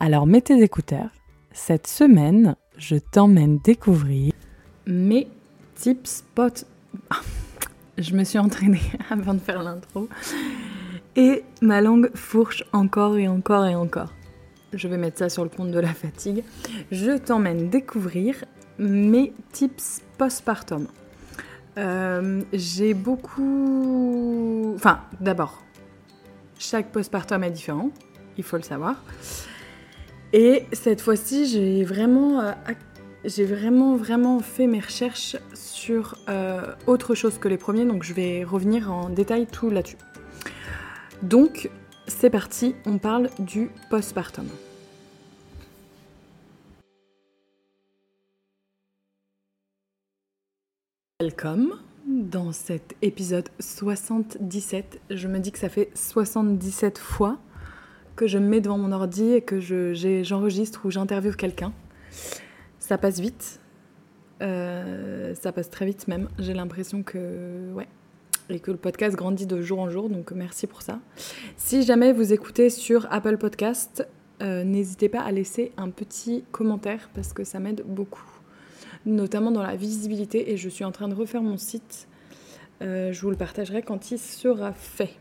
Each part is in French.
Alors mets tes écouteurs. Cette semaine, je t'emmène découvrir mes tips spots. Je me suis entraînée avant de faire l'intro. Et ma langue fourche encore et encore et encore. Je vais mettre ça sur le compte de la fatigue. Je t'emmène découvrir mes tips postpartum. Euh, j'ai beaucoup... Enfin, d'abord, chaque postpartum est différent, il faut le savoir. Et cette fois-ci, j'ai vraiment, euh, j'ai vraiment, vraiment fait mes recherches sur euh, autre chose que les premiers, donc je vais revenir en détail tout là-dessus. Donc, c'est parti, on parle du postpartum. Welcome dans cet épisode 77. Je me dis que ça fait 77 fois que je me mets devant mon ordi et que j'enregistre ou j'interviewe quelqu'un. Ça passe vite. Euh, ça passe très vite même. J'ai l'impression que. Ouais. Et que le podcast grandit de jour en jour, donc merci pour ça. Si jamais vous écoutez sur Apple Podcast, euh, n'hésitez pas à laisser un petit commentaire parce que ça m'aide beaucoup, notamment dans la visibilité. Et je suis en train de refaire mon site. Euh, je vous le partagerai quand il sera fait.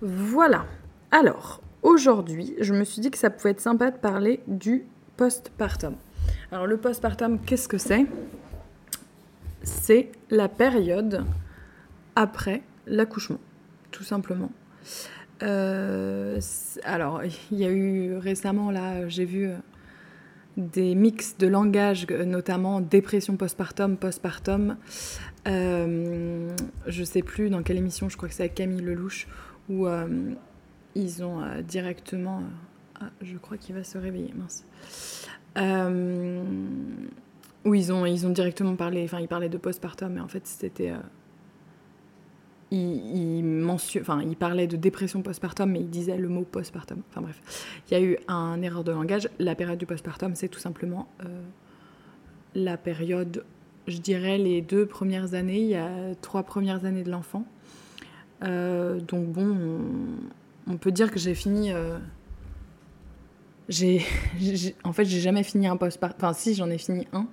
Voilà. Alors, aujourd'hui, je me suis dit que ça pouvait être sympa de parler du postpartum. Alors le postpartum, qu'est-ce que c'est? C'est la période après l'accouchement, tout simplement. Euh, alors, il y a eu récemment, là, j'ai vu des mix de langage, notamment dépression postpartum, postpartum. Euh, je sais plus dans quelle émission, je crois que c'est avec Camille Lelouch, où euh, ils ont euh, directement. Euh, ah, je crois qu'il va se réveiller, mince. Euh, où ils ont, ils ont directement parlé. Enfin, ils parlaient de postpartum, mais en fait, c'était. ils, ils, enfin, parlaient de dépression postpartum, mais ils disaient le mot postpartum. Enfin bref, il y a eu un erreur de langage. La période du postpartum, c'est tout simplement la période, je dirais, les deux premières années. Il y a trois premières années de l'enfant. Donc bon, on, peut dire que j'ai fini. Euh, j'ai, en fait, j'ai jamais fini un postpartum. Enfin, si, j'en ai fini un,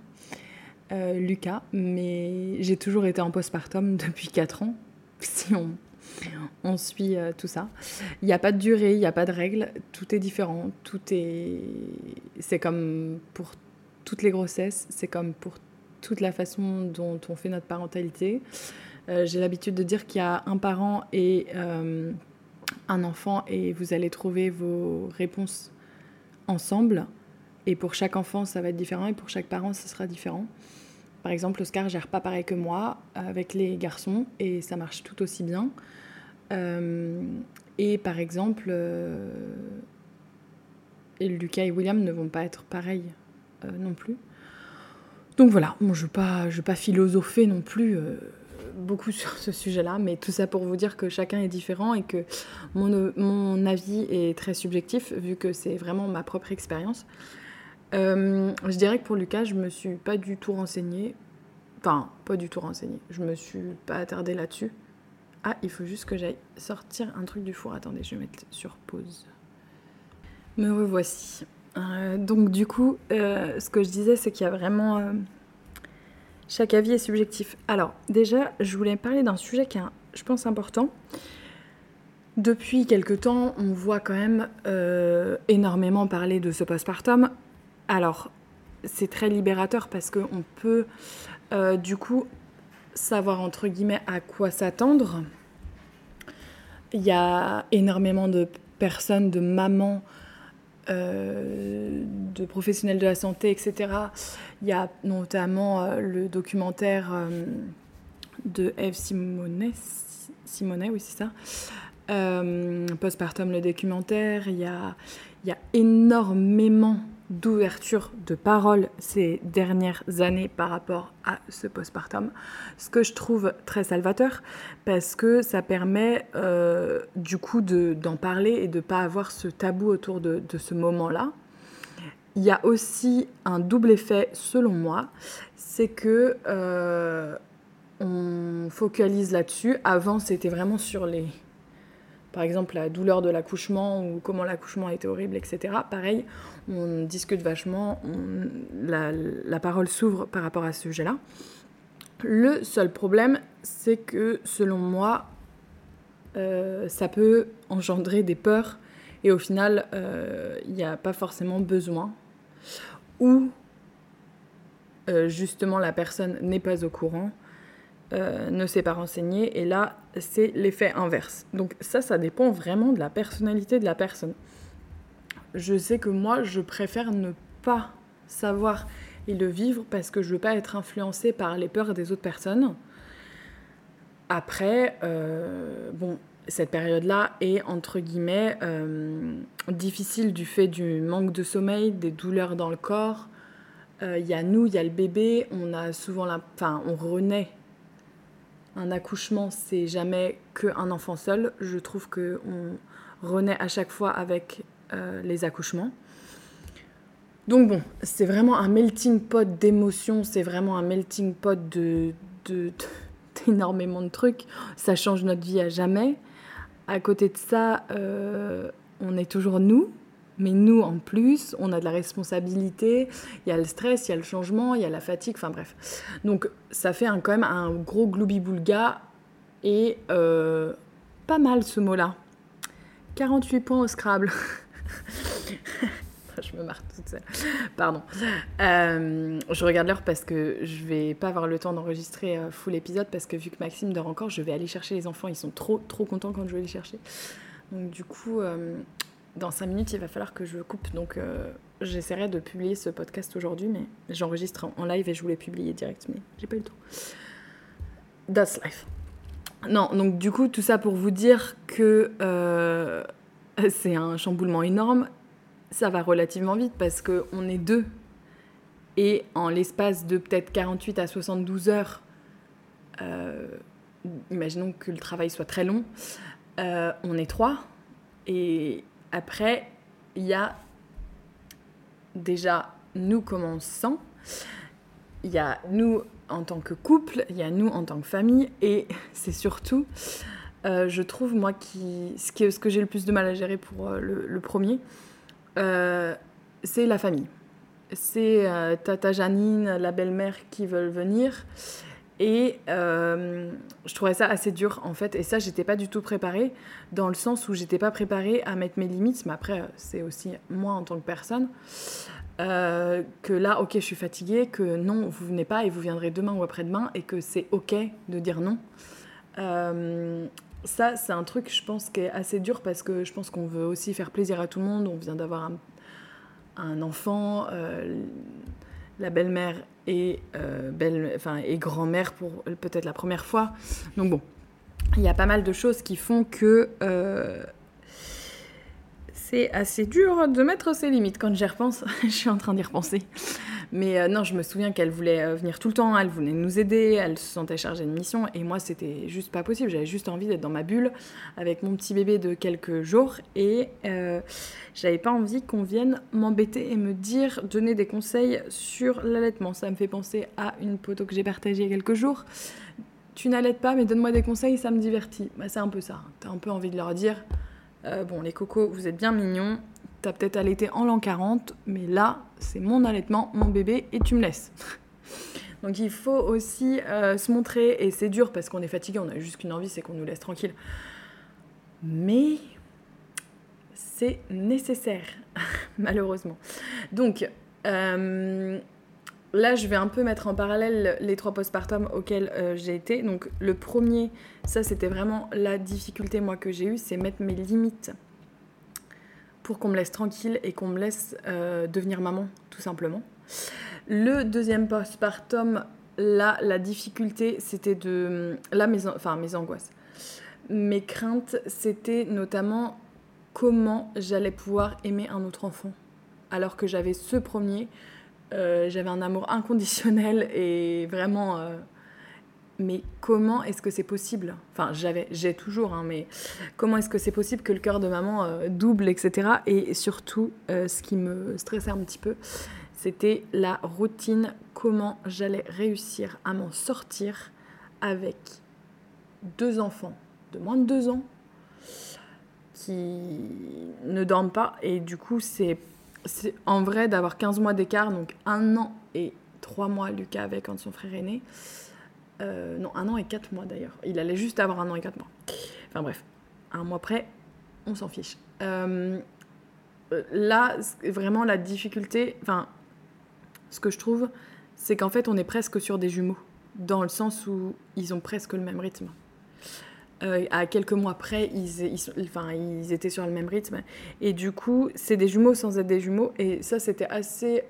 euh, Lucas, mais j'ai toujours été en postpartum depuis 4 ans, si on, suit euh, tout ça. Il n'y a pas de durée, il n'y a pas de règles, tout est différent. C'est comme pour toutes les grossesses, c'est comme pour toute la façon dont on fait notre parentalité. J'ai l'habitude de dire qu'il y a un parent et un enfant et vous allez trouver vos réponses ensemble. Et pour chaque enfant, ça va être différent et pour chaque parent, ça sera différent. Par exemple, Oscar gère pas pareil que moi avec les garçons et ça marche tout aussi bien. Euh, et par exemple, euh, et Lucas et William ne vont pas être pareils euh, non plus. Donc voilà, je ne je veux pas philosopher non plus beaucoup sur ce sujet-là, mais tout ça pour vous dire que chacun est différent et que mon, mon avis est très subjectif, vu que c'est vraiment ma propre expérience. Euh, je dirais que pour Lucas, je me suis pas du tout renseignée. Enfin, pas du tout renseignée. Je me suis pas attardée là-dessus. Ah, il faut juste que j'aille sortir un truc du four. Attendez, je vais mettre sur pause. Me revoici. Euh, donc du coup, euh, ce que je disais, c'est qu'il y a vraiment... Chaque avis est subjectif. Alors déjà, je voulais parler d'un sujet qui est, je pense, important. Depuis quelque temps, on voit quand même euh, énormément parler de ce postpartum. Alors, c'est très libérateur parce qu'on peut, euh, du coup, savoir, entre guillemets, à quoi s'attendre. Il y a énormément de personnes, de mamans, euh, de professionnels de la santé, etc. Il y a notamment euh, le documentaire euh, de Eve Simonet, Simonet oui c'est ça, Postpartum le documentaire, il y a, il y a énormément d'ouverture de parole ces dernières années par rapport à ce postpartum, ce que je trouve très salvateur parce que ça permet euh, du coup d'en parler et de ne pas avoir ce tabou autour de, ce moment-là. Il y a aussi un double effet selon moi, c'est que euh, on focalise là-dessus. Avant, c'était vraiment sur les, par exemple la douleur de l'accouchement ou comment l'accouchement a été horrible, etc. Pareil, on discute vachement, la, parole s'ouvre par rapport à ce sujet-là. Le seul problème, c'est que selon moi, euh, ça peut engendrer des peurs et au final, euh, il n'y a pas forcément besoin. Ou euh, justement la personne n'est pas au courant euh, ne s'est pas renseigné, et là, c'est l'effet inverse. Donc ça, ça dépend vraiment de la personnalité de la personne. Je sais que moi, je préfère ne pas savoir et le vivre parce que je veux pas être influencée par les peurs des autres personnes. Après, euh, bon, cette période-là est entre guillemets euh, difficile du fait du manque de sommeil, des douleurs dans le corps. Il y a nous, il y a le bébé, on a souvent la, enfin, on renaît un accouchement, c'est jamais qu'un enfant seul. Je trouve qu'on renaît à chaque fois avec euh, les accouchements. Donc bon, c'est vraiment un melting pot d'émotions, c'est vraiment un melting pot de, d'énormément de, trucs. Ça change notre vie à jamais. À côté de ça, euh, on est toujours nous, mais nous, en plus, on a de la responsabilité, il y a le stress, il y a le changement, il y a la fatigue, enfin bref. Donc ça fait quand même un gros gloubi-boulga et euh, pas mal ce mot-là. 48 points au Scrabble. je me marre toute seule. Pardon. Euh, je regarde l'heure parce que je vais pas avoir le temps d'enregistrer euh, full épisode parce que vu que Maxime dort encore, je vais aller chercher les enfants. Ils sont trop trop contents quand je vais les chercher. Donc du coup, dans 5 minutes, il va falloir que je coupe. Donc, euh, j'essaierai de publier ce podcast aujourd'hui, mais j'enregistre en live et je voulais publier direct, mais j'ai pas eu le temps. That's life. Non, donc du coup, tout ça pour vous dire que euh, c'est un chamboulement énorme. Ça va relativement vite parce qu'on est deux. Et en l'espace de peut-être 48 à 72 heures, euh, imaginons que le travail soit très long, on est trois. Et après, il y a déjà nous sent, il y a nous en tant que couple, il y a nous en tant que famille, et c'est surtout, euh, je trouve, moi, qui, ce, qui, ce que j'ai le plus de mal à gérer pour euh, le, premier, euh, c'est la famille. C'est Tata Janine, la belle-mère qui veulent venir. Et euh, je trouvais ça assez dur en fait. Et ça, j'étais pas du tout préparée, dans le sens où j'étais pas préparée à mettre mes limites. Mais après, c'est aussi moi en tant que personne. Euh, que là, ok, je suis fatiguée, que non, vous venez pas et vous viendrez demain ou après-demain, et que c'est ok de dire non. Euh, ça, c'est un truc, je pense, qui est assez dur parce que je pense qu'on veut aussi faire plaisir à tout le monde. On vient d'avoir un, un, enfant la belle-mère et, euh, et grand-mère pour peut-être la première fois. Donc bon, il y a pas mal de choses qui font que euh, c'est assez dur de mettre ses limites. Quand j'y repense, je suis en train d'y repenser. Mais euh, non, je me souviens qu'elle voulait euh, venir tout le temps, elle voulait nous aider, elle se sentait chargée de mission, et moi, c'était juste pas possible. J'avais juste envie d'être dans ma bulle avec mon petit bébé de quelques jours, et euh, j'avais pas envie qu'on vienne m'embêter et me dire, donner des conseils sur l'allaitement. Ça me fait penser à une photo que j'ai partagée il y a quelques jours. Tu n'allaites pas, mais donne-moi des conseils, ça me divertit. Bah, c'est un peu ça. T'as un peu envie de leur dire, bon, les cocos, vous êtes bien mignons, t'as peut-être allaité en l'an 40, mais là, c'est mon allaitement, mon bébé, et tu me laisses. Donc il faut aussi euh, se montrer, et c'est dur parce qu'on est fatigué, on a juste qu'une envie, c'est qu'on nous laisse tranquille. Mais c'est nécessaire, malheureusement. Donc euh, là, je vais un peu mettre en parallèle les trois postpartum auxquels euh, j'ai été. Donc le premier, ça c'était vraiment la difficulté moi que j'ai eue, c'est mettre mes limites pour qu'on me laisse tranquille et qu'on me laisse euh, devenir maman, tout simplement. Le deuxième postpartum, là, la difficulté, c'était de... Là, mes, enfin, mes angoisses. Mes craintes, c'était notamment comment j'allais pouvoir aimer un autre enfant. alors que j'avais ce premier, euh, j'avais un amour inconditionnel et vraiment. euh, mais comment est-ce que c'est possible? Enfin, j'avais, j'ai toujours, hein, mais comment est-ce que c'est possible que le cœur de maman euh, double, etc. Et surtout, euh, ce qui me stressait un petit peu, c'était la routine, comment j'allais réussir à m'en sortir avec deux enfants de moins de deux ans qui ne dorment pas. Et du coup, c'est, c'est en vrai d'avoir 15 mois d'écart, donc un an et trois mois, Lucas avait quand son frère est né. Euh, non, un an et quatre mois d'ailleurs. Il allait juste avoir un an et quatre mois. Enfin bref, un mois près, on s'en fiche. Euh, là, vraiment la difficulté, enfin, ce que je trouve, c'est qu'en fait, on est presque sur des jumeaux, dans le sens où ils ont presque le même rythme. Euh, à quelques mois près, ils, ils, étaient sur le même rythme. Et du coup, c'est des jumeaux sans être des jumeaux. Et ça, c'était assez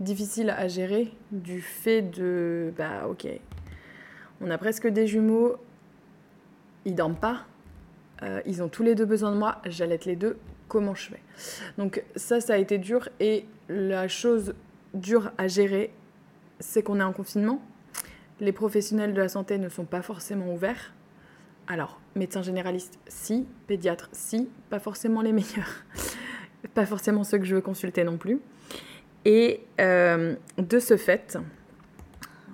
difficile à gérer du fait de, bah ok, on a presque des jumeaux, ils dorment pas, euh, ils ont tous les deux besoin de moi, j'allaite les deux, comment je fais? Donc ça, ça a été dur. Et la chose dure à gérer, c'est qu'on est en confinement. Les professionnels de la santé ne sont pas forcément ouverts. Alors, médecin généraliste, si. Pédiatre, si. Pas forcément les meilleurs. pas forcément ceux que je veux consulter non plus. Et euh, de ce fait,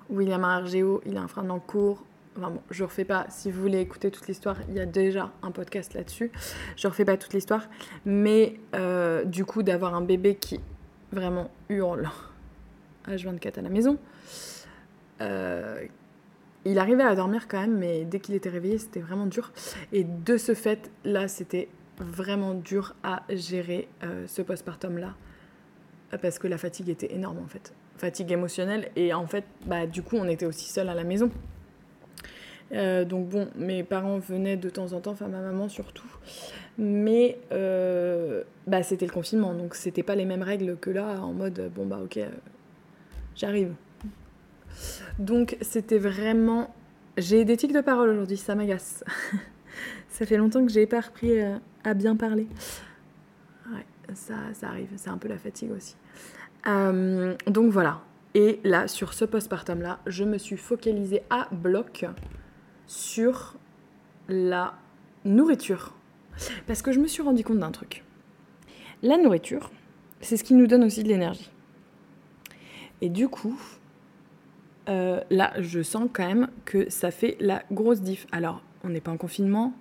William Argeo, il a un frein en cours. Enfin bon, je refais pas. Si vous voulez écouter toute l'histoire, il y a déjà un podcast là-dessus. Je refais pas toute l'histoire. Mais euh, du coup, d'avoir un bébé qui vraiment hurle H24 à la maison, euh, il arrivait à dormir quand même, mais dès qu'il était réveillé, c'était vraiment dur. Et de ce fait, là, c'était vraiment dur à gérer ce postpartum-là, parce que la fatigue était énorme en fait. Fatigue émotionnelle, et en fait, bah, du coup, on était aussi seuls à la maison. Euh, donc bon, mes parents venaient de temps en temps, enfin ma maman surtout, mais euh, bah, c'était le confinement, donc c'était pas les mêmes règles que là, en mode bon bah ok, euh, j'arrive. Donc c'était vraiment... J'ai des tics de parole aujourd'hui, ça m'agace. ça fait longtemps que j'ai pas repris à bien parler. Ça arrive, c'est un peu la fatigue aussi. Euh, donc voilà. Et là, sur ce postpartum-là, je me suis focalisée à bloc sur la nourriture. Parce que je me suis rendu compte d'un truc. La nourriture, c'est ce qui nous donne aussi de l'énergie. Et du coup, euh, là, je sens quand même que ça fait la grosse diff. Alors, on n'est pas en confinement,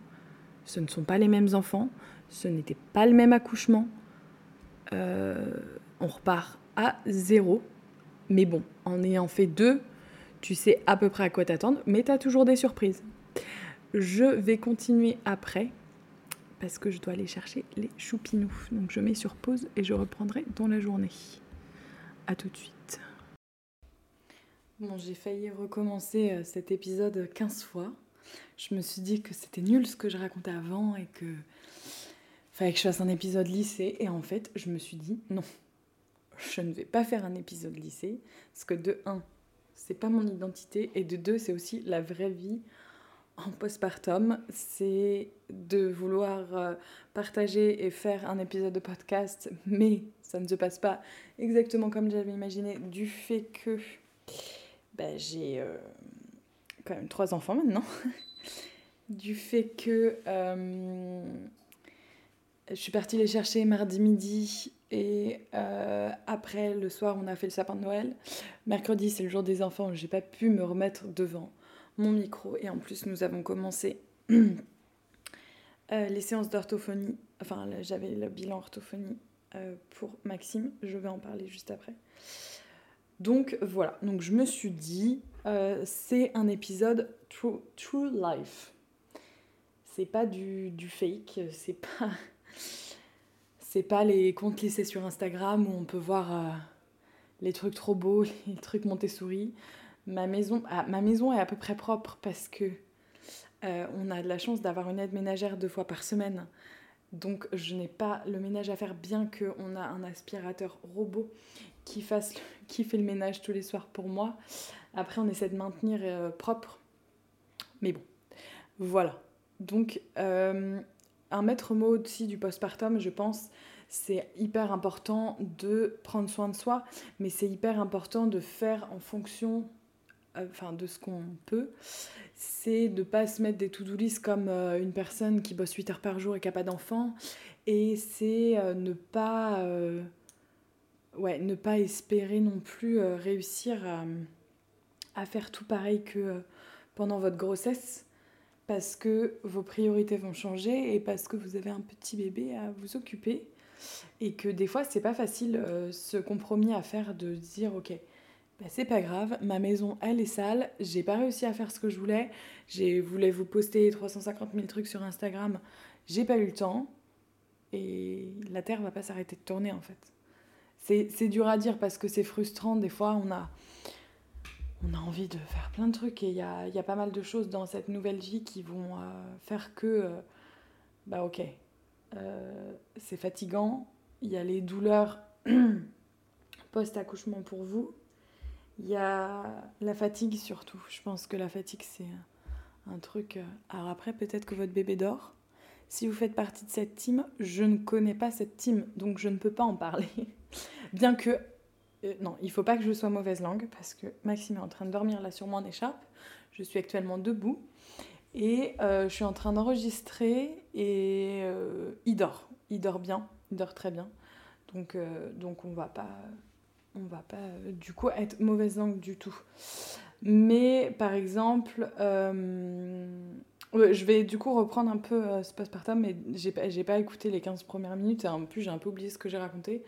ce ne sont pas les mêmes enfants, ce n'était pas le même accouchement. Euh, on repart à zéro. Mais bon, en ayant fait deux, tu sais à peu près à quoi t'attendre, mais tu as toujours des surprises. Je vais continuer après parce que je dois aller chercher les choupinous. Donc je mets sur pause et je reprendrai dans la journée. À tout de suite. Bon, j'ai failli recommencer euh, cet épisode 15 fois. Je me suis dit que c'était nul ce que je racontais avant et que fallait que je fasse un épisode lycée. Et en fait, je me suis dit non, je ne vais pas faire un épisode lycée parce que de 1, c'est pas mon identité et de 2, c'est aussi la vraie vie en postpartum. C'est de vouloir euh, partager et faire un épisode de podcast, mais ça ne se passe pas exactement comme j'avais imaginé du fait que ben, j'ai euh, quand même trois enfants maintenant. du fait que euh, je suis partie les chercher mardi midi et euh, après le soir on a fait le sapin de Noël. Mercredi c'est le jour des enfants, j'ai pas pu me remettre devant mon micro et en plus nous avons commencé euh, les séances d'orthophonie. Enfin j'avais le bilan orthophonie euh, pour Maxime, je vais en parler juste après. Donc voilà, donc je me suis dit, c'est un épisode true, true life. C'est pas du, du fake, c'est pas, c'est pas les comptes lycées sur Instagram où on peut voir euh, les trucs trop beaux, les trucs Montessori. Ma maison, ah, ma maison est à peu près propre parce que euh, on a de la chance d'avoir une aide ménagère deux fois par semaine. Donc je n'ai pas le ménage à faire bien qu'on a un aspirateur robot qui, fasse, qui fait le ménage tous les soirs pour moi. Après, on essaie de maintenir euh, propre. Mais bon, voilà. Donc, un maître mot aussi du postpartum, je pense, c'est hyper important de prendre soin de soi, mais c'est hyper important de faire en fonction euh, enfin, de ce qu'on peut. C'est de ne pas se mettre des to-do comme euh, une personne qui bosse 8 heures par jour et qui n'a pas d'enfant. Et c'est euh, ne pas... ouais, ne pas espérer non plus réussir à, faire tout pareil que pendant votre grossesse parce que vos priorités vont changer et parce que vous avez un petit bébé à vous occuper et que des fois c'est pas facile euh, ce compromis à faire de dire ok bah, c'est pas grave ma maison elle est sale j'ai pas réussi à faire ce que je voulais j'ai voulu vous poster 350 000 trucs sur Instagram j'ai pas eu le temps et la terre va pas s'arrêter de tourner en fait. C'est dur à dire parce que c'est frustrant des fois on a on a envie de faire plein de trucs et il y a, y a, pas mal de choses dans cette nouvelle vie qui vont euh, faire que euh, bah ok euh, c'est fatigant. Il y a les douleurs post-accouchement pour vous. Il y a la fatigue surtout. Je pense que la fatigue, c'est un truc. Alors après, peut-être que votre bébé dort. Si vous faites partie de cette team, je ne connais pas cette team, donc je ne peux pas en parler. Bien que. Euh, non, il faut pas que je sois mauvaise langue, parce que Maxime est en train de dormir là sur mon écharpe. Je suis actuellement debout. Et euh, je suis en train d'enregistrer et euh, il dort. Il dort bien, il dort très bien. Donc, donc on va pas, on va pas du coup être mauvaise langue du tout. Mais par exemple, je vais du coup reprendre un peu ce postpartum, mais j'ai pas, pas écouté les 15 premières minutes et en plus j'ai un peu oublié ce que j'ai raconté.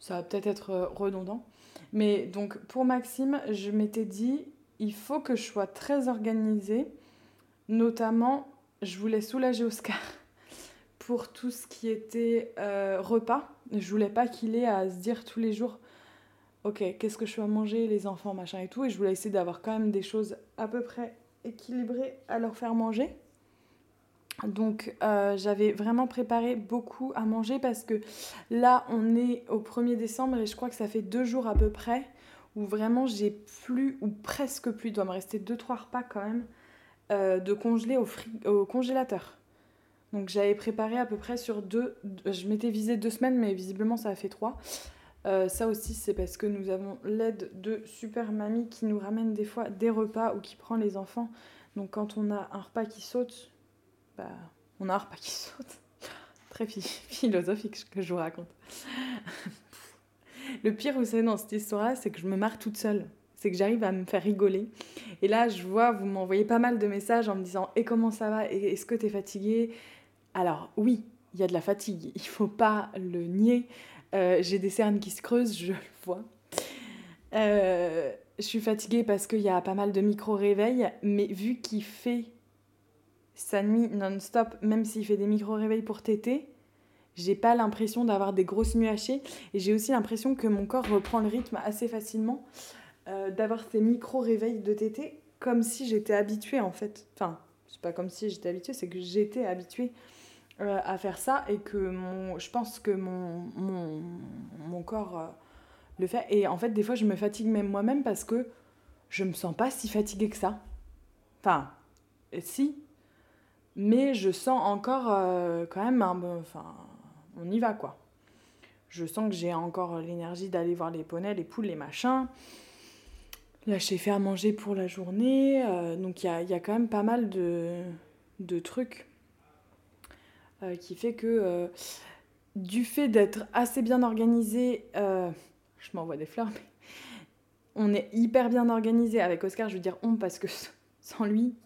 Ça va peut-être être redondant. Mais donc pour Maxime, je m'étais dit, il faut que je sois très organisée Notamment, je voulais soulager Oscar pour tout ce qui était euh, repas. Je voulais pas qu'il ait à se dire tous les jours Ok, qu'est-ce que je vais manger, les enfants, machin et tout? Et je voulais essayer d'avoir quand même des choses à peu près équilibrées à leur faire manger. Donc euh, j'avais vraiment préparé beaucoup à manger parce que là on est au 1er décembre et je crois que ça fait deux jours à peu près où vraiment j'ai plus ou presque plus, il doit me rester 2-3 repas quand même euh, de congeler au, congélateur. Donc j'avais préparé à peu près sur deux, je m'étais visé deux semaines, mais visiblement ça a fait trois. Euh, ça aussi, c'est parce que nous avons l'aide de Super Mamie qui nous ramène des fois des repas ou qui prend les enfants. Donc quand on a un repas qui saute, on a un repas qui saute. Très philosophique ce que je vous raconte. Le pire, vous savez, dans cette histoire-là, c'est que je me marre toute seule c'est que j'arrive à me faire rigoler. Et là, je vois, vous m'envoyez pas mal de messages en me disant Et comment ça va? Est-ce que tu es fatigué Alors, oui, il y a de la fatigue, il faut pas le nier. Euh, j'ai des cernes qui se creusent, je le vois. Euh, je suis fatiguée parce qu'il y a pas mal de micro-réveils, mais vu qu'il fait nuit non-stop, même s'il fait des micro-réveils pour téter, j'ai pas l'impression d'avoir des grosses nuits hachées et j'ai aussi l'impression que mon corps reprend le rythme assez facilement. Euh, d'avoir ces micro-réveils de tété comme si j'étais habituée en fait. Enfin, c'est pas comme si j'étais habituée, c'est que j'étais habituée euh, à faire ça et que mon, je pense que mon, mon, mon corps euh, le fait. Et en fait, des fois, je me fatigue même moi-même parce que je me sens pas si fatiguée que ça. Enfin, si, mais je sens encore quand même un Enfin, on y va quoi. Je sens que j'ai encore l'énergie d'aller voir les poneys, les poules, les machins. Fait à manger pour la journée. Euh, donc, il y a, quand même pas mal de, trucs euh, qui fait que euh, du fait d'être assez bien organisé, je m'envoie des fleurs, mais on est hyper bien organisé avec Oscar. Je veux dire on parce que sans lui,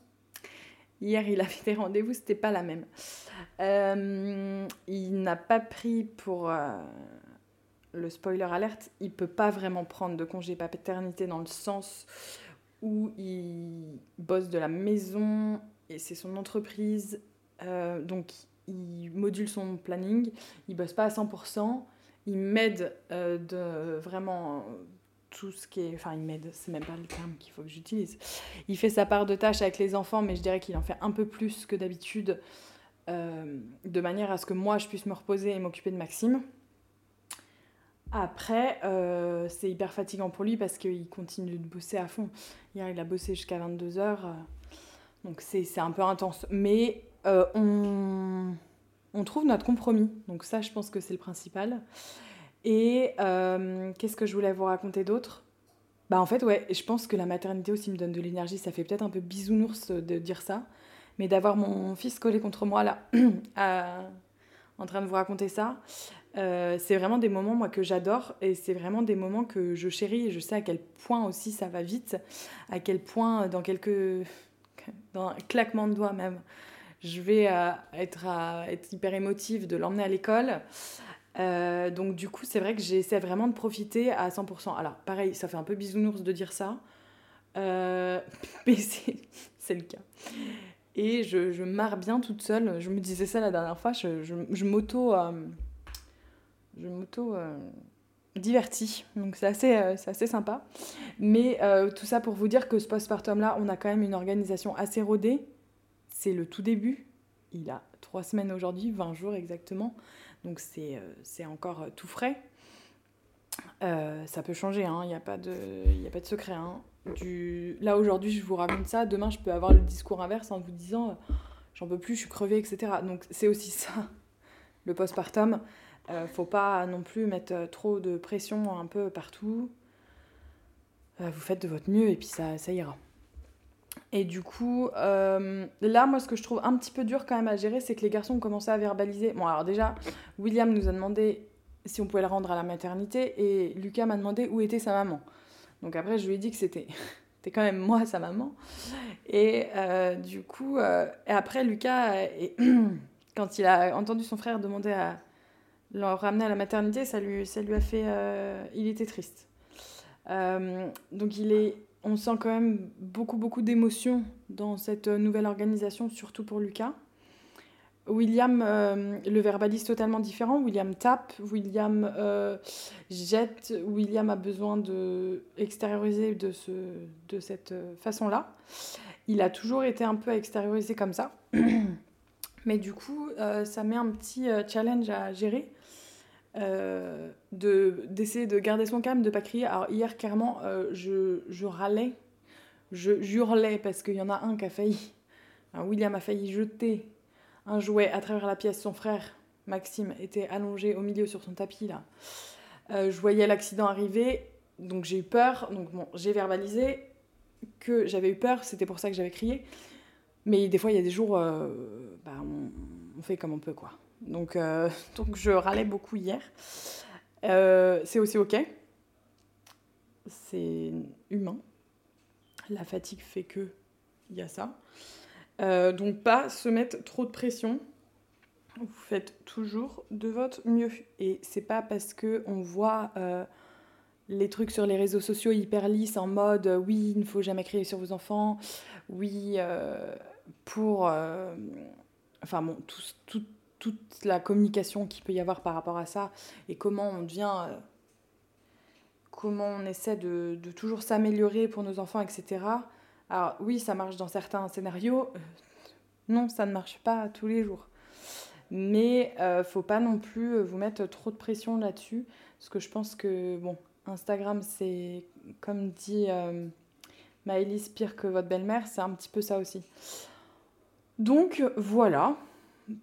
hier il avait des rendez-vous, c'était pas la même. il n'a pas pris pour le spoiler alerte, il peut pas vraiment prendre de congé paternité dans le sens où il bosse de la maison et c'est son entreprise. Euh, donc il module son planning, il bosse pas à 100%, il m'aide euh, de vraiment tout ce qui est. Enfin, il m'aide, c'est même pas le terme qu'il faut que j'utilise. Il fait sa part de tâches avec les enfants, mais je dirais qu'il en fait un peu plus que d'habitude, euh, de manière à ce que moi je puisse me reposer et m'occuper de Maxime. Après, euh, c'est hyper fatigant pour lui parce qu'il continue de bosser à fond. Hier, il a bossé jusqu'à 22h. Euh, donc, c'est un peu intense. Mais euh, on, on trouve notre compromis. Donc ça, je pense que c'est le principal. Et euh, qu'est-ce que je voulais vous raconter d'autre? Bah en fait, ouais, je pense que la maternité aussi me donne de l'énergie. Ça fait peut-être un peu bisounours de dire ça, mais d'avoir mon fils collé contre moi là, en train de vous raconter ça, euh, c'est vraiment des moments moi que j'adore. Et c'est vraiment des moments que je chéris. Et je sais à quel point aussi ça va vite, à quel point dans quelques dans un claquement de doigts même, je vais euh, être hyper émotive de l'emmener à l'école. Euh, donc du coup, c'est vrai que j'essaie vraiment de profiter à 100%. Alors pareil, ça fait un peu bisounours de dire ça, mais c'est le cas. Et je, je marre bien toute seule. Je me disais ça la dernière fois, je, m'auto je m'auto euh, divertis. Donc c'est assez, euh, assez sympa. Mais euh, tout ça pour vous dire que ce postpartum-là, on a quand même une organisation assez rodée. C'est le tout début. Il a trois semaines aujourd'hui, 20 jours exactement. Donc c'est c'est encore tout frais. ça peut changer, il hein. n'y a, pas de, a pas de secret. Hein. Du... Là aujourd'hui, je vous raconte ça. Demain, je peux avoir le discours inverse en vous disant j'en peux plus, je suis crevée, etc. Donc c'est aussi ça, le postpartum. Euh, faut pas non plus mettre euh, trop de pression un peu partout. Euh, vous faites de votre mieux et puis ça ira. Et du coup, là, moi, ce que je trouve un petit peu dur quand même à gérer, c'est que les garçons ont commencé à verbaliser. Bon, alors déjà, William nous a demandé si on pouvait le rendre à la maternité et Lucas m'a demandé où était sa maman. Donc après, je lui ai dit que c'était c'était quand même moi sa maman. Et du coup, et après, Lucas, quand il a entendu son frère demander à, le ramener à la maternité, ça lui, ça lui a fait. Euh, il était triste. Euh, donc il est, on sent quand même beaucoup, beaucoup d'émotions dans cette nouvelle organisation, surtout pour Lucas. William euh, le verbalise totalement différent. William tape, William jette, William a besoin de de, ce, de cette façon-là. Il a toujours été un peu extériorisé comme ça. Mais du coup, ça met un petit challenge à gérer euh, de d'essayer de garder son calme, de pas crier. Alors hier, clairement, euh, je, je râlais, je hurlais parce qu'il y en a un qui a failli, William a failli jeter un jouet à travers la pièce. Son frère, Maxime, était allongé au milieu sur son tapis là. Euh, je voyais l'accident arriver, donc j'ai eu peur. Donc bon, j'ai verbalisé que j'avais eu peur, c'était pour ça que j'avais crié. Mais des fois, il y a des jours, bah, on, on fait comme on peut quoi. Donc, euh, donc je râlais beaucoup hier. Euh, c'est aussi ok. C'est humain. La fatigue fait que il y a ça. Euh, donc pas se mettre trop de pression. Vous faites toujours de votre mieux. Et c'est pas parce que on voit les trucs sur les réseaux sociaux hyper lisses en mode oui, il ne faut jamais crier sur vos enfants, oui, pour. enfin bon, tout, tout, toute la communication qu'il peut y avoir par rapport à ça et comment on devient euh, comment on essaie de, toujours s'améliorer pour nos enfants, etc. Alors oui, ça marche dans certains scénarios. Euh, non, ça ne marche pas tous les jours. Mais euh, faut pas non plus vous mettre trop de pression là-dessus. Parce que je pense que, bon, Instagram, c'est, comme dit Maëlys, pire que votre belle-mère, c'est un petit peu ça aussi. Donc voilà,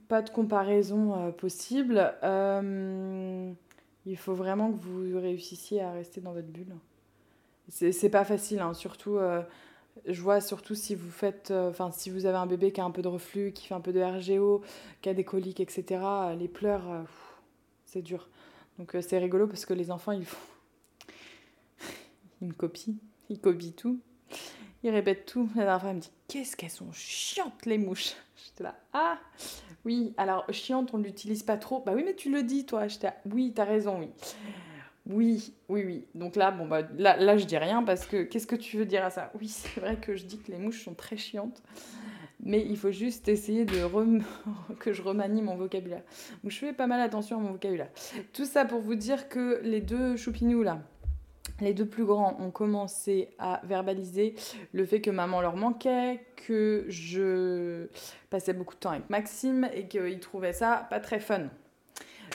pas de comparaison euh, possible. Euh, il faut vraiment que vous réussissiez à rester dans votre bulle. C'est pas facile, hein. surtout. Euh, je vois surtout si vous faites, enfin si vous avez un bébé qui a un peu de reflux, qui fait un peu de RGO, qui a des coliques, etc. Les pleurs, c'est dur. Donc c'est rigolo parce que les enfants, ils me copient, ils copient tout, ils répètent tout. La dernière fois, elle me dit, qu'est-ce qu'elles sont chiantes les mouches. J'étais là, ah oui, alors chiante, on l'utilise pas trop. Bah oui, mais tu le dis, toi. J'étais oui, t'as raison, oui. Oui, oui, oui. Donc là, bon, bah, là, là, je dis rien parce que qu'est-ce que tu veux dire à ça? Oui, c'est vrai que je dis que les mouches sont très chiantes, mais il faut juste essayer de que je remanie mon vocabulaire. Donc je fais pas mal attention à mon vocabulaire. Tout ça pour vous dire que les deux choupinous là, les deux plus grands ont commencé à verbaliser le fait que maman leur manquait, que je passais beaucoup de temps avec Maxime et qu'ils trouvaient ça pas très fun.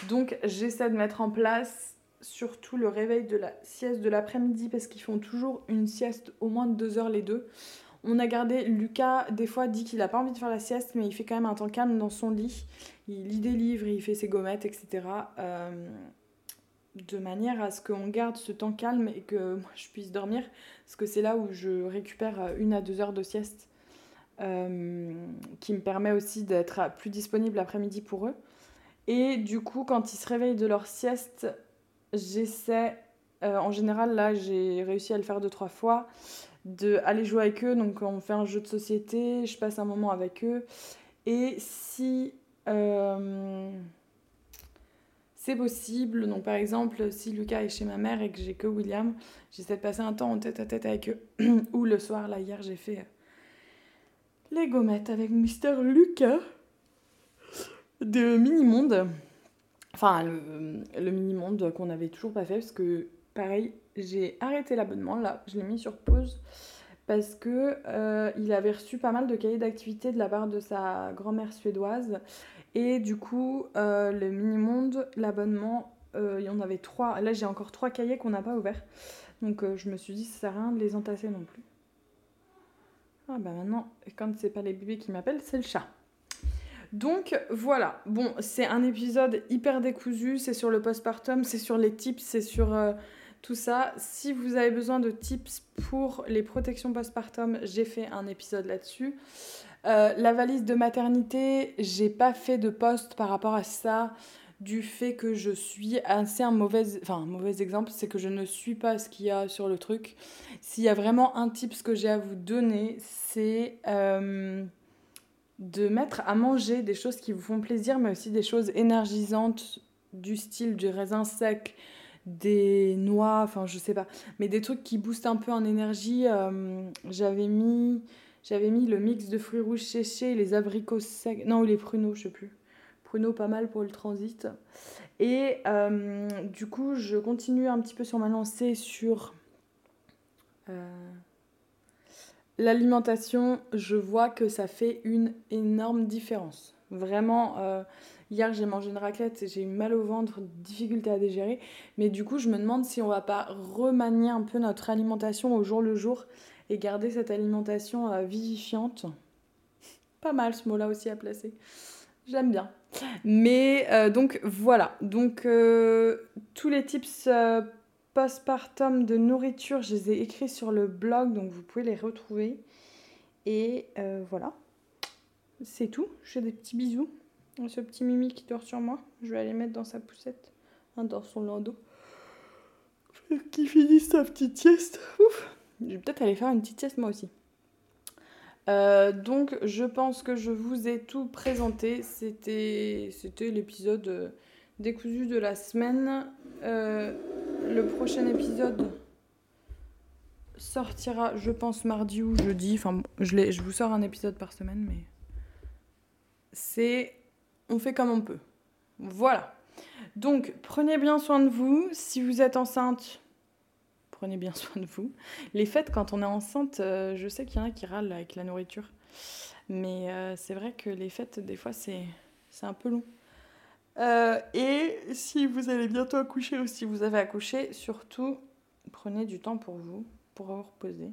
Donc j'essaie de mettre en place surtout le réveil de la sieste de l'après-midi parce qu'ils font toujours une sieste au moins de deux heures les deux. On a gardé, Lucas, des fois, dit qu'il n'a pas envie de faire la sieste, mais il fait quand même un temps calme dans son lit. Il lit des livres, il fait ses gommettes, etc. de manière à ce qu'on garde ce temps calme et que moi je puisse dormir. Parce que c'est là où je récupère une à deux heures de sieste. Euh, qui me permet aussi d'être plus disponible l'après-midi pour eux. Et du coup, quand ils se réveillent de leur sieste, j'essaie, euh, en général, là, j'ai réussi à le faire deux, trois fois, de aller jouer avec eux. Donc, on fait un jeu de société, je passe un moment avec eux. Et si euh, c'est possible, donc par exemple, si Lucas est chez ma mère et que j'ai que William, j'essaie de passer un temps en tête à tête avec eux. Ou le soir, là, hier, j'ai fait les gommettes avec Mister Lucas de Mini-Monde. Enfin, le, Mini-Monde qu'on n'avait toujours pas fait parce que, pareil, j'ai arrêté l'abonnement là, je l'ai mis sur pause parce que euh, il avait reçu pas mal de cahiers d'activité de la part de sa grand-mère suédoise. Et du coup euh, le mini monde l'abonnement euh, il y en avait trois. Là j'ai encore trois cahiers qu'on n'a pas ouverts. Donc je me suis dit ça sert à rien de les entasser non plus. Ah bah maintenant quand c'est pas les bébés qui m'appellent c'est le chat. Donc voilà, bon, c'est un épisode hyper décousu, c'est sur le postpartum, c'est sur les tips, c'est sur tout ça. Si vous avez besoin de tips pour les protections postpartum, j'ai fait un épisode là-dessus. Euh, la valise de maternité, j'ai pas fait de post par rapport à ça du fait que je suis assez un mauvais, enfin, mauvais exemple, c'est que je ne suis pas ce qu'il y a sur le truc. S'il y a vraiment un tip que j'ai à vous donner, c'est... Euh, de mettre à manger des choses qui vous font plaisir, mais aussi des choses énergisantes du style du raisin sec, des noix, enfin je sais pas, mais des trucs qui boostent un peu en énergie. Euh, j'avais mis j'avais mis le mix de fruits rouges séchés, les abricots secs, non ou les pruneaux, je sais plus. Pruneaux pas mal pour le transit. Et euh, du coup, je continue un petit peu sur ma lancée sur euh, L'alimentation, je vois que ça fait une énorme différence. Vraiment, hier j'ai mangé une raclette, j'ai eu mal au ventre, difficulté à digérer. Mais du coup, je me demande si on va pas remanier un peu notre alimentation au jour le jour et garder cette alimentation euh, vivifiante. Pas mal ce mot-là aussi à placer. J'aime bien. Mais euh, donc voilà. Donc tous les tips postpartum de nourriture, je les ai écrits sur le blog, donc vous pouvez les retrouver. Et euh, voilà, c'est tout. Je fais des petits bisous. Ce petit Mimi qui dort sur moi, je vais aller mettre dans sa poussette, hein, dans son landau. Qui finisse sa petite sieste. Ouf. Je vais peut-être aller faire une petite sieste moi aussi. Euh, donc je pense que je vous ai tout présenté. C'était l'épisode euh, décousu de la semaine. Euh, le prochain épisode sortira, je pense, mardi ou jeudi. Enfin, je, je vous sors un épisode par semaine, mais c'est. On fait comme on peut. Voilà. Donc, prenez bien soin de vous. Si vous êtes enceinte, prenez bien soin de vous. Les fêtes, quand on est enceinte, euh, je sais qu'il y en a qui râlent avec la nourriture. Mais euh, c'est vrai que les fêtes, des fois, c'est un peu long. Euh, et si vous allez bientôt accoucher ou si vous avez accouché, surtout prenez du temps pour vous, pour vous reposer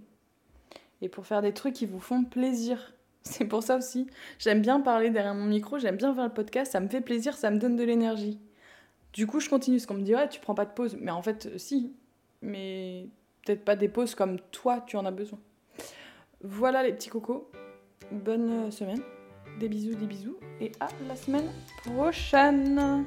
et pour faire des trucs qui vous font plaisir. C'est pour ça aussi, j'aime bien parler derrière mon micro, j'aime bien faire le podcast, ça me fait plaisir, ça me donne de l'énergie. Du coup, je continue. Ce qu'on me dit, ouais, tu prends pas de pause. Mais en fait, si. Mais peut-être pas des pauses comme toi, tu en as besoin. Voilà les petits cocos. Bonne semaine. Des bisous, des bisous. Et à la semaine prochaine.